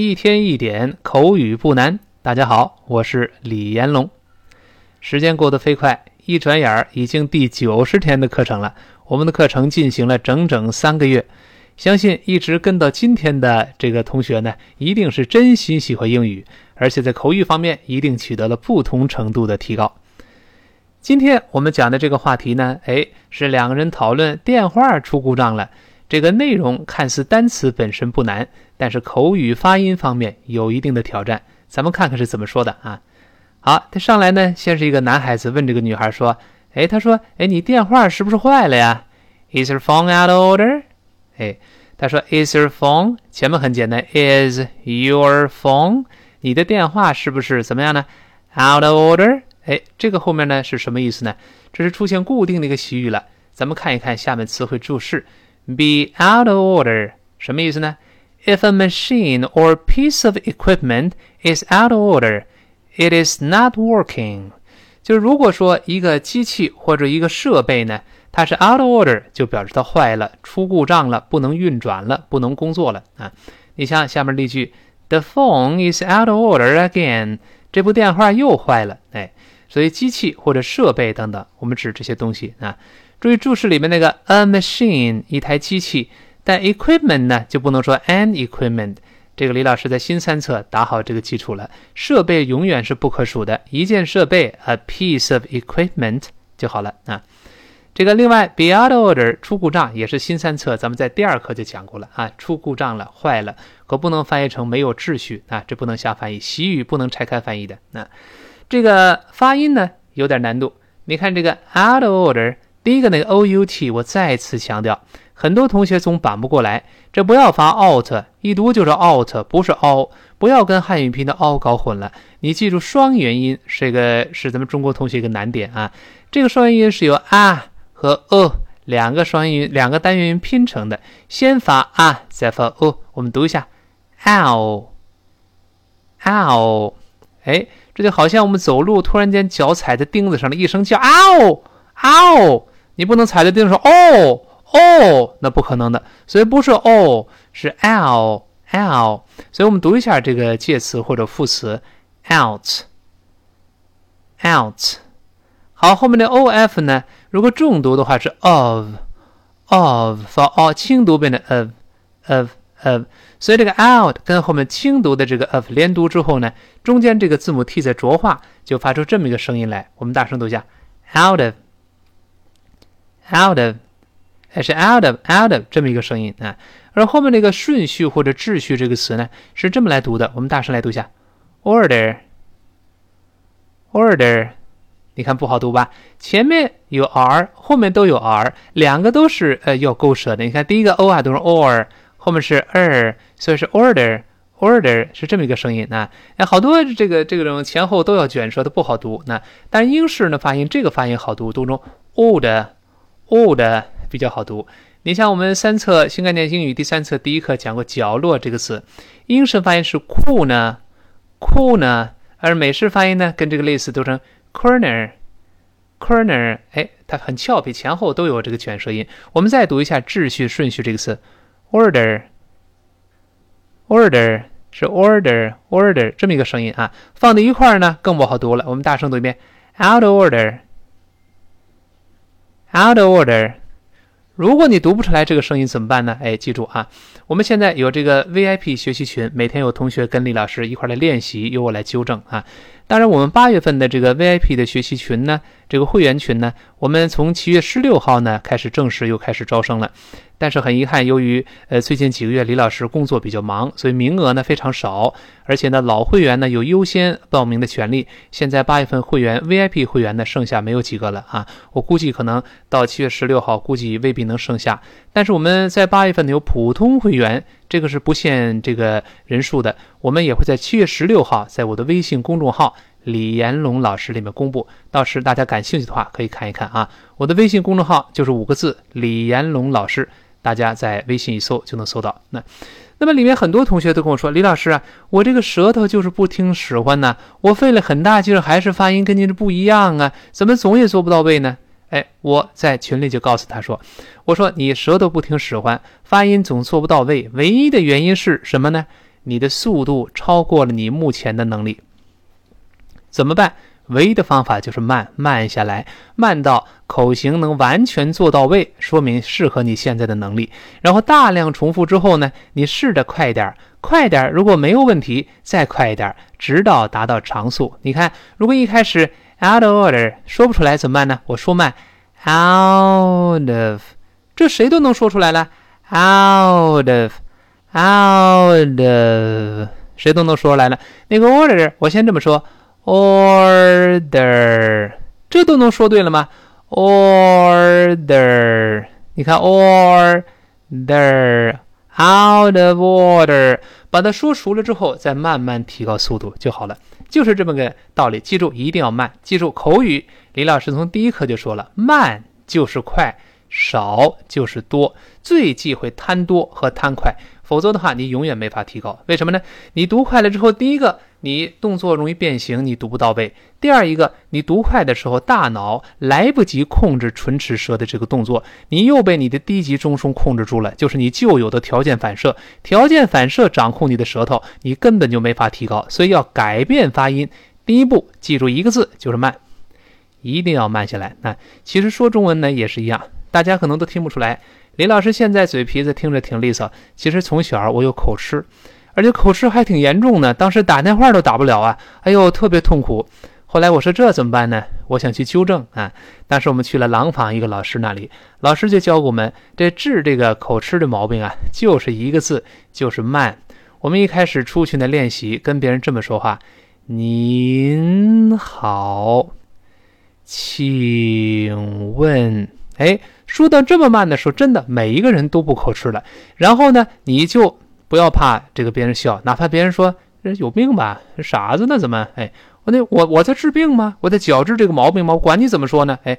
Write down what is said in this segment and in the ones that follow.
一天一点口语不难。大家好，我是李延龙。时间过得飞快，一转眼儿已经第九十天的课程了。我们的课程进行了整整三个月，相信一直跟到今天的这个同学呢，一定是真心喜欢英语，而且在口语方面一定取得了不同程度的提高。今天我们讲的这个话题呢，哎，是两个人讨论电话出故障了。这个内容看似单词本身不难，但是口语发音方面有一定的挑战。咱们看看是怎么说的啊？好，他上来呢，先是一个男孩子问这个女孩说：“哎，他说，哎，你电话是不是坏了呀？Is your phone out of order？” 哎，他说：“Is your phone？” 前面很简单，Is your phone？你的电话是不是怎么样呢？Out of order？哎，这个后面呢是什么意思呢？这是出现固定的一个习语了。咱们看一看下面词汇注释。Be out of order 什么意思呢？If a machine or piece of equipment is out of order, it is not working。就是如果说一个机器或者一个设备呢，它是 out of order，就表示它坏了、出故障了、不能运转了、不能工作了啊。你像下面例句：The phone is out of order again。这部电话又坏了。哎，所以机器或者设备等等，我们指这些东西啊。注意注释里面那个 a machine 一台机器，但 equipment 呢就不能说 an equipment。这个李老师在新三册打好这个基础了。设备永远是不可数的，一件设备 a piece of equipment 就好了啊。这个另外 be out of order 出故障也是新三册，咱们在第二课就讲过了啊。出故障了，坏了，可不能翻译成没有秩序啊，这不能瞎翻译，习语不能拆开翻译的。那这个发音呢有点难度，你看这个 out of order。第一个那个 o u t，我再次强调，很多同学总板不过来，这不要发 out，一读就是 out，不是 o，不要跟汉语拼音的 o 搞混了。你记住双元音，这个是咱们中国同学一个难点啊。这个双元音是由啊和 o 两个双元音、两个单元音拼成的，先发啊，再发 o。我们读一下，ow，ow，哎，这就好像我们走路突然间脚踩在钉子上的一声叫 ow。ow，你不能踩在地上说哦哦，那不可能的，所以不是哦，是 ow ow，所以我们读一下这个介词或者副词 out out。好，后面的 o f 呢，如果重读的话是 of of，发 o 轻读变成 of of of，所以这个 out 跟后面轻读的这个 of 连读之后呢，中间这个字母 t 在浊化，就发出这么一个声音来。我们大声读一下 out of。Out of，还是 out of out of 这么一个声音啊，而后面那个顺序或者秩序这个词呢，是这么来读的。我们大声来读一下，order，order，你看不好读吧？前面有 r，后面都有 r，两个都是呃要勾舌的。你看第一个 o 啊读成 or，后面是 er，所以是 order，order 是这么一个声音啊。哎，好多这个这个种前后都要卷舌的不好读。那但英式呢发音这个发音好读，读成 old。Old 比较好读。你像我们三册新概念英语第三册第一课讲过“角落”这个词，英式发音是 cool 呢，cool 呢，而美式发音呢跟这个类似，读成 corner，corner。哎，它很俏皮，前后都有这个卷舌音。我们再读一下秩序顺序这个词，order，order 是 order，order 这么一个声音啊，放在一块儿呢更不好读了。我们大声读一遍，out of order。Out of order，如果你读不出来这个声音怎么办呢？哎，记住啊，我们现在有这个 VIP 学习群，每天有同学跟李老师一块来练习，由我来纠正啊。当然，我们八月份的这个 VIP 的学习群呢，这个会员群呢，我们从七月十六号呢开始正式又开始招生了。但是很遗憾，由于呃最近几个月李老师工作比较忙，所以名额呢非常少，而且呢老会员呢有优先报名的权利。现在八月份会员 VIP 会员呢剩下没有几个了啊，我估计可能到七月十六号，估计未必能剩下。但是我们在八月份呢有普通会员。这个是不限这个人数的，我们也会在七月十六号在我的微信公众号李延龙老师里面公布，到时大家感兴趣的话可以看一看啊。我的微信公众号就是五个字李延龙老师，大家在微信一搜就能搜到。那那么里面很多同学都跟我说，李老师啊，我这个舌头就是不听使唤呢，我费了很大劲儿，还是发音跟您这不一样啊，怎么总也做不到位呢？哎，我在群里就告诉他说：“我说你舌头不听使唤，发音总做不到位，唯一的原因是什么呢？你的速度超过了你目前的能力，怎么办？唯一的方法就是慢慢下来，慢到口型能完全做到位，说明适合你现在的能力。然后大量重复之后呢，你试着快点，快点，如果没有问题，再快一点，直到达到常速。你看，如果一开始 out of order 说不出来怎么办呢？我说慢，out of，这谁都能说出来了，out of，out of，谁都能说出来了。那个 order，我先这么说。order，这都能说对了吗？order，你看 order，out of order，把它说熟了之后，再慢慢提高速度就好了，就是这么个道理。记住，一定要慢。记住口语，李老师从第一课就说了，慢就是快，少就是多，最忌讳贪多和贪快。否则的话，你永远没法提高。为什么呢？你读快了之后，第一个，你动作容易变形，你读不到位；第二一个，你读快的时候，大脑来不及控制唇齿舌的这个动作，你又被你的低级中枢控制住了，就是你旧有的条件反射。条件反射掌控你的舌头，你根本就没法提高。所以要改变发音，第一步记住一个字，就是慢，一定要慢下来。那其实说中文呢也是一样，大家可能都听不出来。李老师现在嘴皮子听着挺利索，其实从小我有口吃，而且口吃还挺严重的，当时打电话都打不了啊，哎呦特别痛苦。后来我说这怎么办呢？我想去纠正啊。当时我们去了廊坊一个老师那里，老师就教我们这治这个口吃的毛病啊，就是一个字，就是慢。我们一开始出去呢练习，跟别人这么说话：“您好，请问。”哎，说到这么慢的时候，真的每一个人都不口吃了。然后呢，你就不要怕这个别人笑，哪怕别人说人有病吧，傻子呢怎么？哎，我那我我在治病吗？我在矫治这个毛病吗？我管你怎么说呢？哎，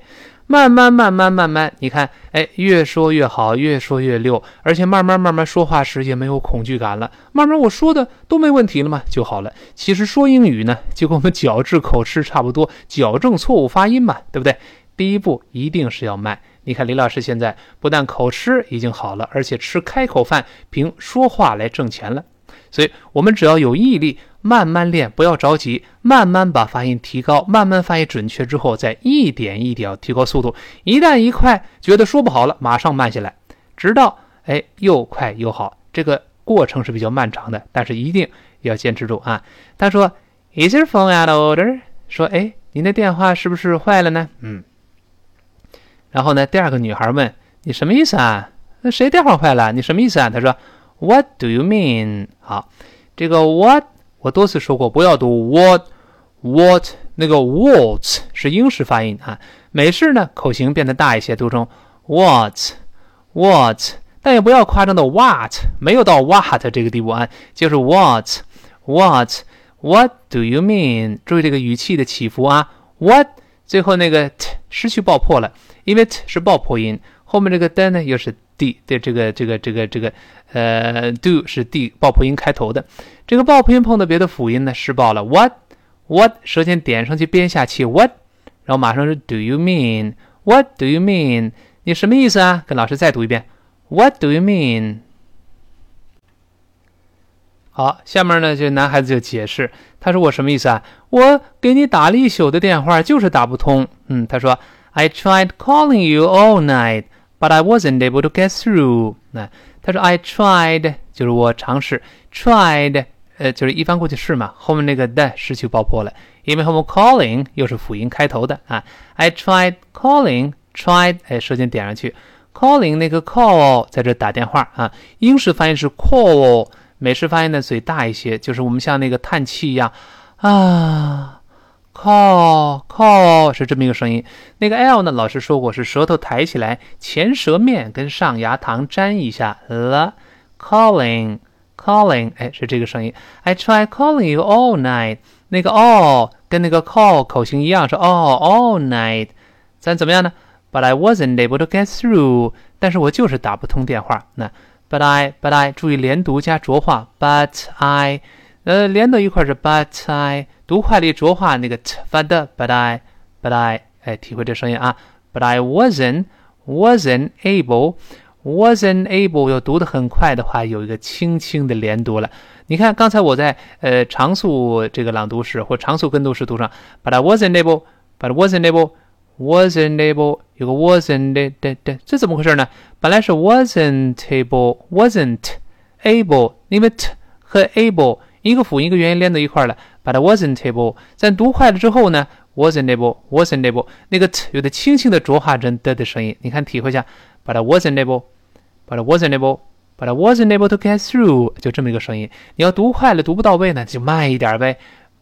慢慢慢慢慢慢，你看，哎，越说越好，越说越溜，而且慢慢慢慢说话时也没有恐惧感了。慢慢我说的都没问题了嘛？就好了。其实说英语呢，就跟我们矫治口吃差不多，矫正错误发音嘛，对不对？第一步一定是要慢。你看李老师现在不但口吃已经好了，而且吃开口饭，凭说话来挣钱了。所以，我们只要有毅力，慢慢练，不要着急，慢慢把发音提高，慢慢发音准确之后，再一点一点提高速度。一旦一快，觉得说不好了，马上慢下来，直到哎又快又好。这个过程是比较漫长的，但是一定要坚持住啊。他说：“Is your phone out of order？” 说：“哎，您的电话是不是坏了呢？”嗯。然后呢？第二个女孩问：“你什么意思啊？那谁电话坏了？你什么意思啊？”他说：“What do you mean？” 好，这个 “what” 我多次说过，不要读 “what”，“what” 那个 “what” 是英式发音啊。美式呢，口型变得大一些，读成 “what”，“what”，但也不要夸张的 “what”，没有到 “what” 这个地步啊，就是 “what”，“what”，“what do you mean？” 注意这个语气的起伏啊，“what” 最后那个 “t” 失去爆破了。因为 t 是爆破音，后面这个的呢又是 d 的这个这个这个这个呃 do 是 d 爆破音开头的，这个爆破音碰到别的辅音呢失爆了。what what 舌尖点上去憋下气 what，然后马上是 do you mean what do you mean 你什么意思啊？跟老师再读一遍 what do you mean？好，下面呢就男孩子就解释，他说我什么意思啊？我给你打了一宿的电话就是打不通。嗯，他说。I tried calling you all night, but I wasn't able to get through。那他说 I tried 就是我尝试，tried 呃就是一般过去式嘛，后面那个的失去爆破了，因为后面 calling 又是辅音开头的啊。I tried calling, tried 哎舌尖点上去，calling 那个 call 在这打电话啊。英式发音是 call，美式发音呢嘴大一些，就是我们像那个叹气一样啊。call call 是这么一个声音，那个 l 呢？老师说过是舌头抬起来，前舌面跟上牙膛粘一下了。calling calling，哎，是这个声音。I try calling you all night，那个 all 跟那个 call 口型一样，是 all all night。咱怎么样呢？But I wasn't able to get through，但是我就是打不通电话。那 But I But I 注意连读加浊化，But I，呃，连到一块是 But I。读快力浊化那个 t 发的，but I，but I，哎，体会这声音啊，but I wasn't wasn't able wasn't able 要读得很快的话，有一个轻轻的连读了。你看，刚才我在呃常速这个朗读时或常速跟读时读上，but I wasn't able，but I wasn't able wasn't able 有个 wasn't 的的的，这怎么回事呢？本来是 wasn't able，wasn't able，因为 t 和 able 一个辅音一个元音连到一块了，but wasn't able。在读快了之后呢，wasn't able，wasn't able，那个 t 有的轻轻的浊化成的的声音，你看体会一下，but wasn't able，but wasn't able。But wasn't able to get through，就这么一个声音。你要读快了，读不到位呢，就慢一点呗。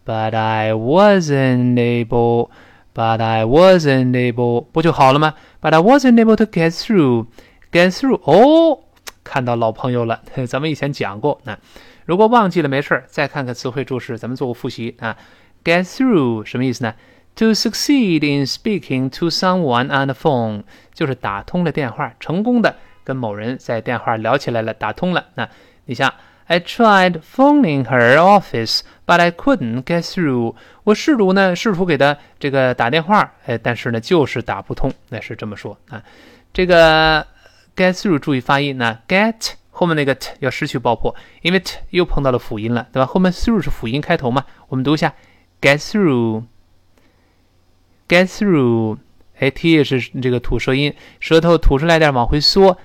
But I wasn't able, but I wasn't able，不就好了吗？But I wasn't able to get through, get through。哦，看到老朋友了，咱们以前讲过。那如果忘记了没事儿，再看看词汇注释，咱们做个复习啊。Get through 什么意思呢？To succeed in speaking to someone on the phone，就是打通了电话，成功的。跟某人在电话聊起来了，打通了。那你像，I tried phoning her office, but I couldn't get through。我试图呢，试图给他这个打电话，哎，但是呢，就是打不通。那是这么说啊。这个 get through 注意发音呢，get 后面那个 t 要失去爆破，因为 t 又碰到了辅音了，对吧？后面 through 是辅音开头嘛？我们读一下，get through，get through。哎，t 也是这个吐舌音，舌头吐出来点，往回缩。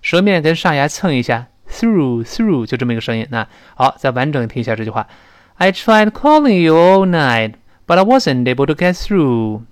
舌面跟上牙蹭一下，through through 就这么一个声音。那好，再完整听一下这句话：I tried calling you all night, but I wasn't able to get through。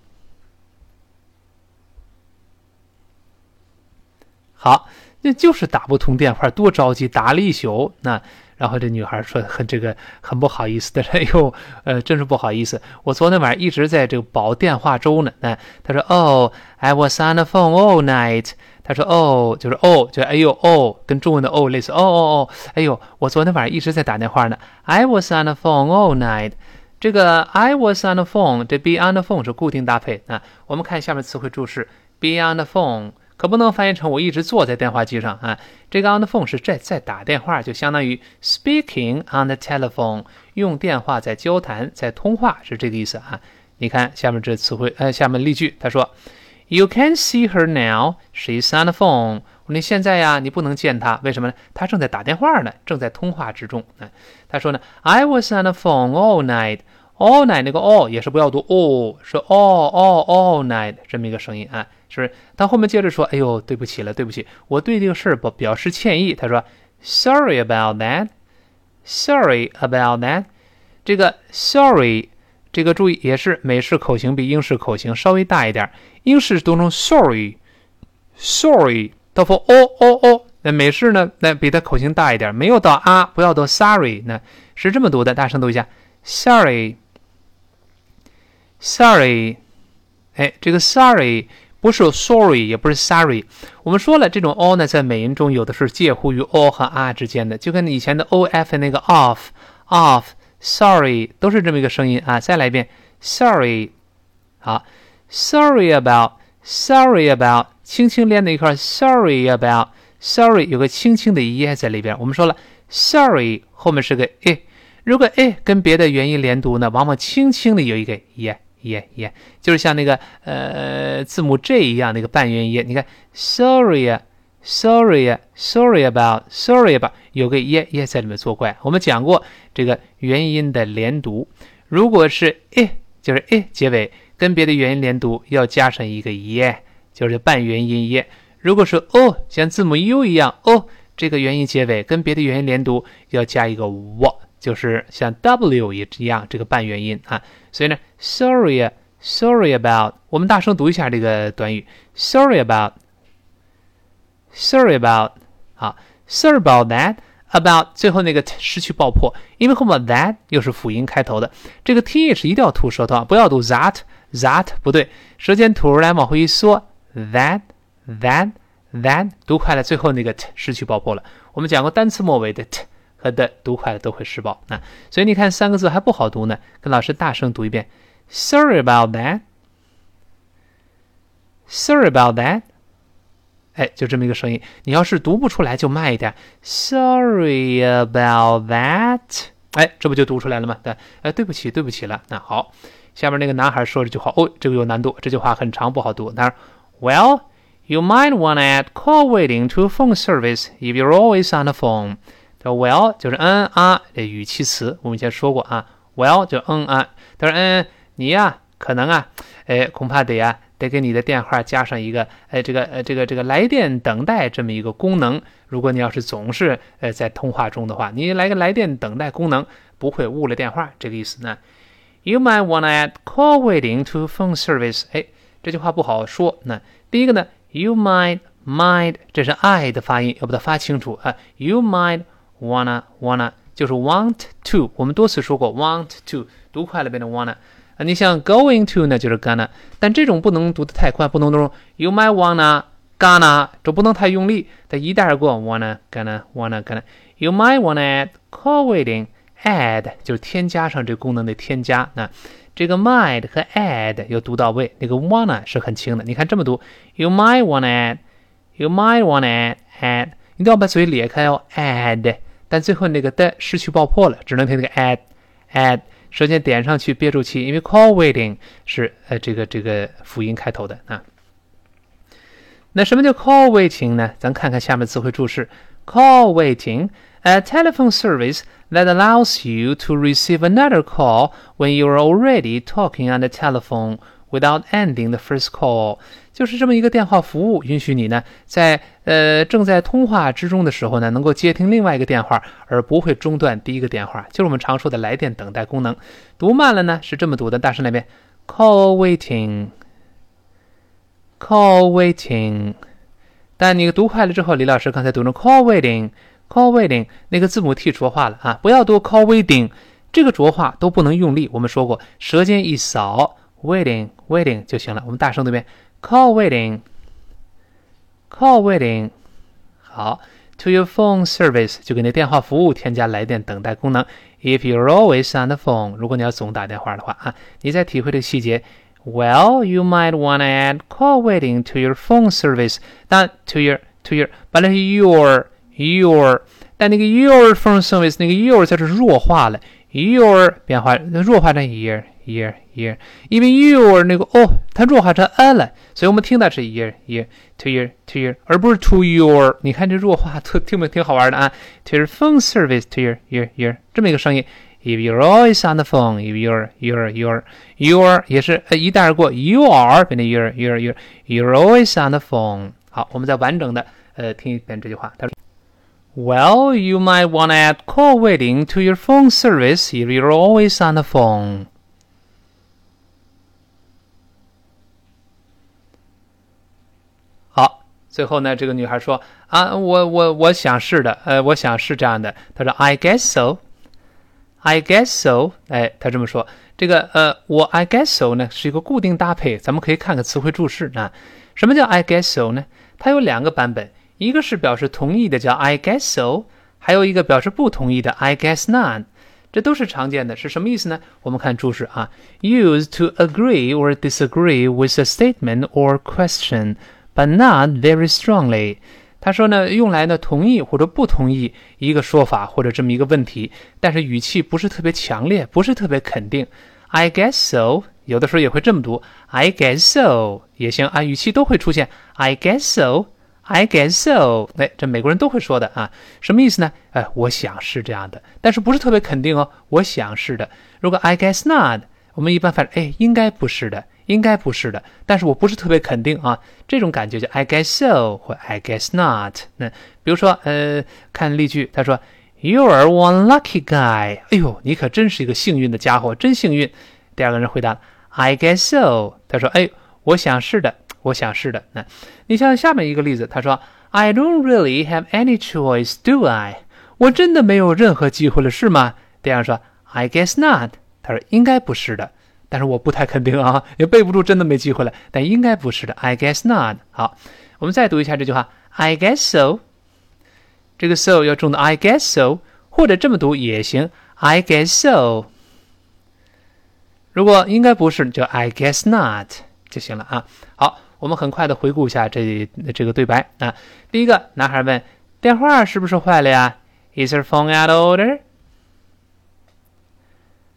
好，那就是打不通电话，多着急，打了一宿。那然后这女孩说很这个很不好意思的，哎呦，呃，真是不好意思，我昨天晚上一直在这个煲电话粥呢。那她说，Oh, I was on the phone all night。他说：“哦，就是哦，就哎呦哦，跟中文的哦类似。哦哦哦，哎呦，我昨天晚上一直在打电话呢。I was on the phone all night。这个 I was on the phone，这 be on the phone 是固定搭配。啊我们看下面词汇注释，be on the phone 可不能翻译成我一直坐在电话机上啊。这个 on the phone 是在在打电话，就相当于 speaking on the telephone，用电话在交谈，在通话是这个意思啊。你看下面这词汇，呃，下面例句，他说。” You can see her now. She's on the phone. 你现在呀，你不能见她，为什么呢？她正在打电话呢，正在通话之中。哎，他说呢，I was on the phone all night. All night 那个 all 也是不要读 all，是 all all all night 这么一个声音啊，是不是？他后面接着说，哎呦，对不起了，对不起，我对这个事儿表表示歉意。他说，Sorry about that. Sorry about that. 这个 sorry。这个注意也是美式口型比英式口型稍微大一点，英式读成 sorry，sorry 到发 o o o，那美式呢，那比它口型大一点，没有到啊，不要读 sorry，那是这么读的，大声读一下，sorry，sorry，哎，这个 sorry 不是 sorry，也不是 sorry，我们说了，这种 o 呢，在美音中有的是介乎于 o 和 r 之间的，就跟以前的 o f 那个 off，off。Sorry，都是这么一个声音啊！再来一遍，Sorry，好，Sorry about，Sorry about，轻轻连在一块，Sorry about，Sorry 有个轻轻的 e 在里边。我们说了，Sorry 后面是个 e，如果 e 跟别的元音连读呢，往往轻轻的有一个 e e e，就是像那个呃字母 J 一样那个半元音。你看，Sorry 啊。Sorry, sorry about, sorry about，有个 e e 在里面作怪。我们讲过这个元音的连读，如果是 e 就是 e 结尾，跟别的元音连读要加上一个 e，就是半元音 e。如果是 o，像字母 u 一样 o，这个元音结尾跟别的元音连读要加一个 w，就是像 w 也一样这个半元音啊。所以呢，sorry, sorry about，我们大声读一下这个短语，sorry about。Sorry about，好，Sorry about that，about 最后那个失去爆破，因为后面 that 又是辅音开头的，这个 th 一定要吐舌头啊，不要读 that，that 不对，舌尖吐出来往回一缩，that，that，that，读快了，最后那个 t 失去爆破了。我们讲过单词末尾的 t 和的读快了都会失爆啊，所以你看三个字还不好读呢，跟老师大声读一遍，Sorry about that，Sorry about that。哎，就这么一个声音。你要是读不出来，就慢一点。Sorry about that。哎，这不就读出来了吗？对，哎，对不起，对不起了。那好，下面那个男孩说这句话，哦，这个有难度。这句话很长，不好读。他说：“Well, You might want to add call waiting to phone service if you're always on the phone。叫 Well 就是嗯啊的语气词，我们以前说过啊。Well 就嗯啊，他说嗯你呀可能啊，哎恐怕得呀得给你的电话加上一个哎这个呃这个这个来电等待这么一个功能。如果你要是总是呃在通话中的话，你来个来电等待功能，不会误了电话这个意思呢。You might want to add call waiting to phone service。哎，这句话不好说。那第一个呢？You might might 这是 I 的发音，要把它发清楚啊。You might wanna wanna 就是 want to，我们多次说过 want to，读快了变成 wanna。你像 going to 呢，就是 gonna，但这种不能读得太快，不能读 You might wanna gonna，这不能太用力，它一带而过 wanna gonna wanna gonna。You might wanna add call waiting，add 就是添加上这个功能的添加那。这个 might 和 add 要读到位，那个 wanna 是很轻的。你看这么读，You might wanna add，You might wanna add，你都要把嘴咧开哦，add。但最后那个的失去爆破了，只能听那个 add，add。舌尖点上去，憋住气，因为 call waiting 是呃这个这个辅音开头的啊。那什么叫 call waiting 呢？咱看看下面词汇注释，call waiting。a telephone service that allows you to receive another call when you are already talking on the telephone without ending the first call，就是这么一个电话服务，允许你呢在呃正在通话之中的时候呢，能够接听另外一个电话，而不会中断第一个电话，就是我们常说的来电等待功能。读慢了呢是这么读的，大声来遍：call waiting，call waiting。但你读快了之后，李老师刚才读成 call waiting。call waiting 那个字母 t 浊化了啊，不要读 call waiting，这个浊化都不能用力。我们说过，舌尖一扫 ，waiting waiting 就行了。我们大声读一遍，call waiting，call waiting。好，to your phone service 就给那电话服务添加来电等待功能。If you're always on the phone，如果你要总打电话的话啊，你再体会这个细节。Well, you might want to add call waiting to your phone service. 当然，to your to your，把那 your your，但那个 your phone service 那个 your 在这弱化了 ，your 变化弱化成 year year year，因为 your 那个哦，它弱化成 a 了，所以我们听到是 year year to year to year，而不是 to your。你看这弱化特听不挺好玩的啊？To your phone service to your year year 这么一个声音。If you're always on the phone, if you're you're you're you're 也是呃一带而过，you are 变成 you're you're you're you're always on the phone。好，我们再完整的呃听一遍这句话，他说。 Well, you might want to add call waiting to your phone service if you're always on the phone. 好，最后呢，这个女孩说啊，我我我想是的，呃，我想是这样的。她说，I guess so. I guess so. 哎，她这么说。这个呃，我 I guess so 呢是一个固定搭配，咱们可以看个词汇注释啊。什么叫 I guess so 呢？它有两个版本。一个是表示同意的，叫 I guess so；还有一个表示不同意的，I guess not。这都是常见的，是什么意思呢？我们看注释啊，use to agree or disagree with a statement or question, but not very strongly。他说呢，用来呢同意或者不同意一个说法或者这么一个问题，但是语气不是特别强烈，不是特别肯定。I guess so，有的时候也会这么读，I guess so 也行啊，语气都会出现 I guess so。I guess so，哎，这美国人都会说的啊，什么意思呢？哎，我想是这样的，但是不是特别肯定哦。我想是的。如果 I guess not，我们一般翻译，哎，应该不是的，应该不是的，但是我不是特别肯定啊。这种感觉叫 I guess so 或 I guess not。那比如说，呃，看例句，他说 You are one lucky guy。哎呦，你可真是一个幸运的家伙，真幸运。第二个人回答，I guess so。他说，哎，我想是的。我想是的。那你像下面一个例子，他说：“I don't really have any choice, do I？” 我真的没有任何机会了，是吗？第二说：“I guess not。”他说：“应该不是的，但是我不太肯定啊，也背不住，真的没机会了。但应该不是的，I guess not。”好，我们再读一下这句话：“I guess so。”这个 “so” 要重的 “I guess so”，或者这么读也行：“I guess so。”如果应该不是，就 “I guess not” 就行了啊。好。我们很快的回顾一下这这个对白啊。第一个，男孩问：“电话是不是坏了呀？”Is your phone out of order？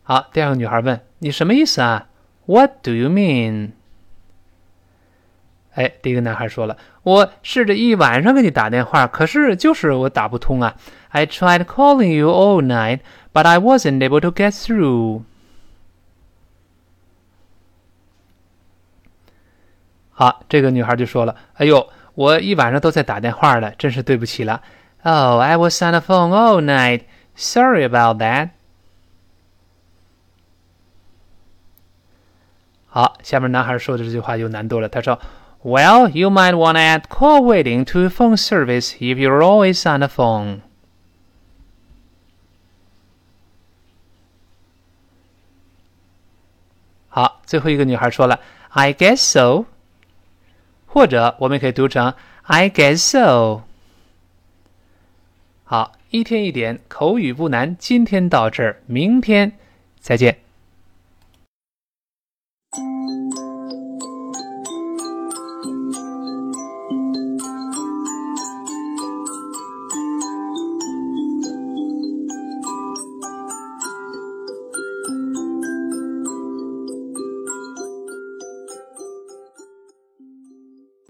好，第二个女孩问：“你什么意思啊？”What do you mean？哎，第一个男孩说了：“我试着一晚上给你打电话，可是就是我打不通啊。I tried calling you all night, but I wasn't able to get through。”好，这个女孩就说了：“哎呦，我一晚上都在打电话了，真是对不起了。”Oh, I was on the phone all night. Sorry about that. 好，下面男孩说的这句话有难度了。他说。Well, you might want to add call waiting to phone service if you're always on the phone. 好，最后一个女孩说了，I guess so， 或者我们可以读成 I guess so。好，一天一点口语不难，今天到这儿，明天再见。